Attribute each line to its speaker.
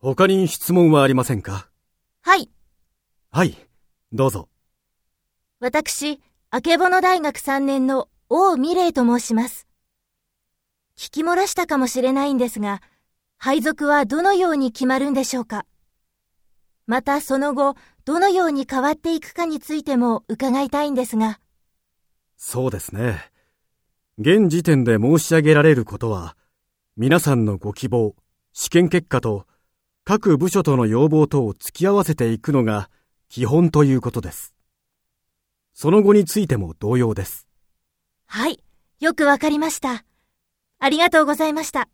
Speaker 1: 他に質問はありませんか？
Speaker 2: はい。
Speaker 1: はい、どうぞ。
Speaker 2: 私、あけぼの大学3年の王美玲と申します。聞き漏らしたかもしれないんですが、配属はどのように決まるんでしょうか？またその後、どのように変わっていくかについても伺いたいんですが。
Speaker 1: そうですね。現時点で申し上げられることは、皆さんのご希望、試験結果と、各部署との要望等を付き合わせていくのが基本ということです。その後についても同様です。
Speaker 2: はい、よくわかりました。ありがとうございました。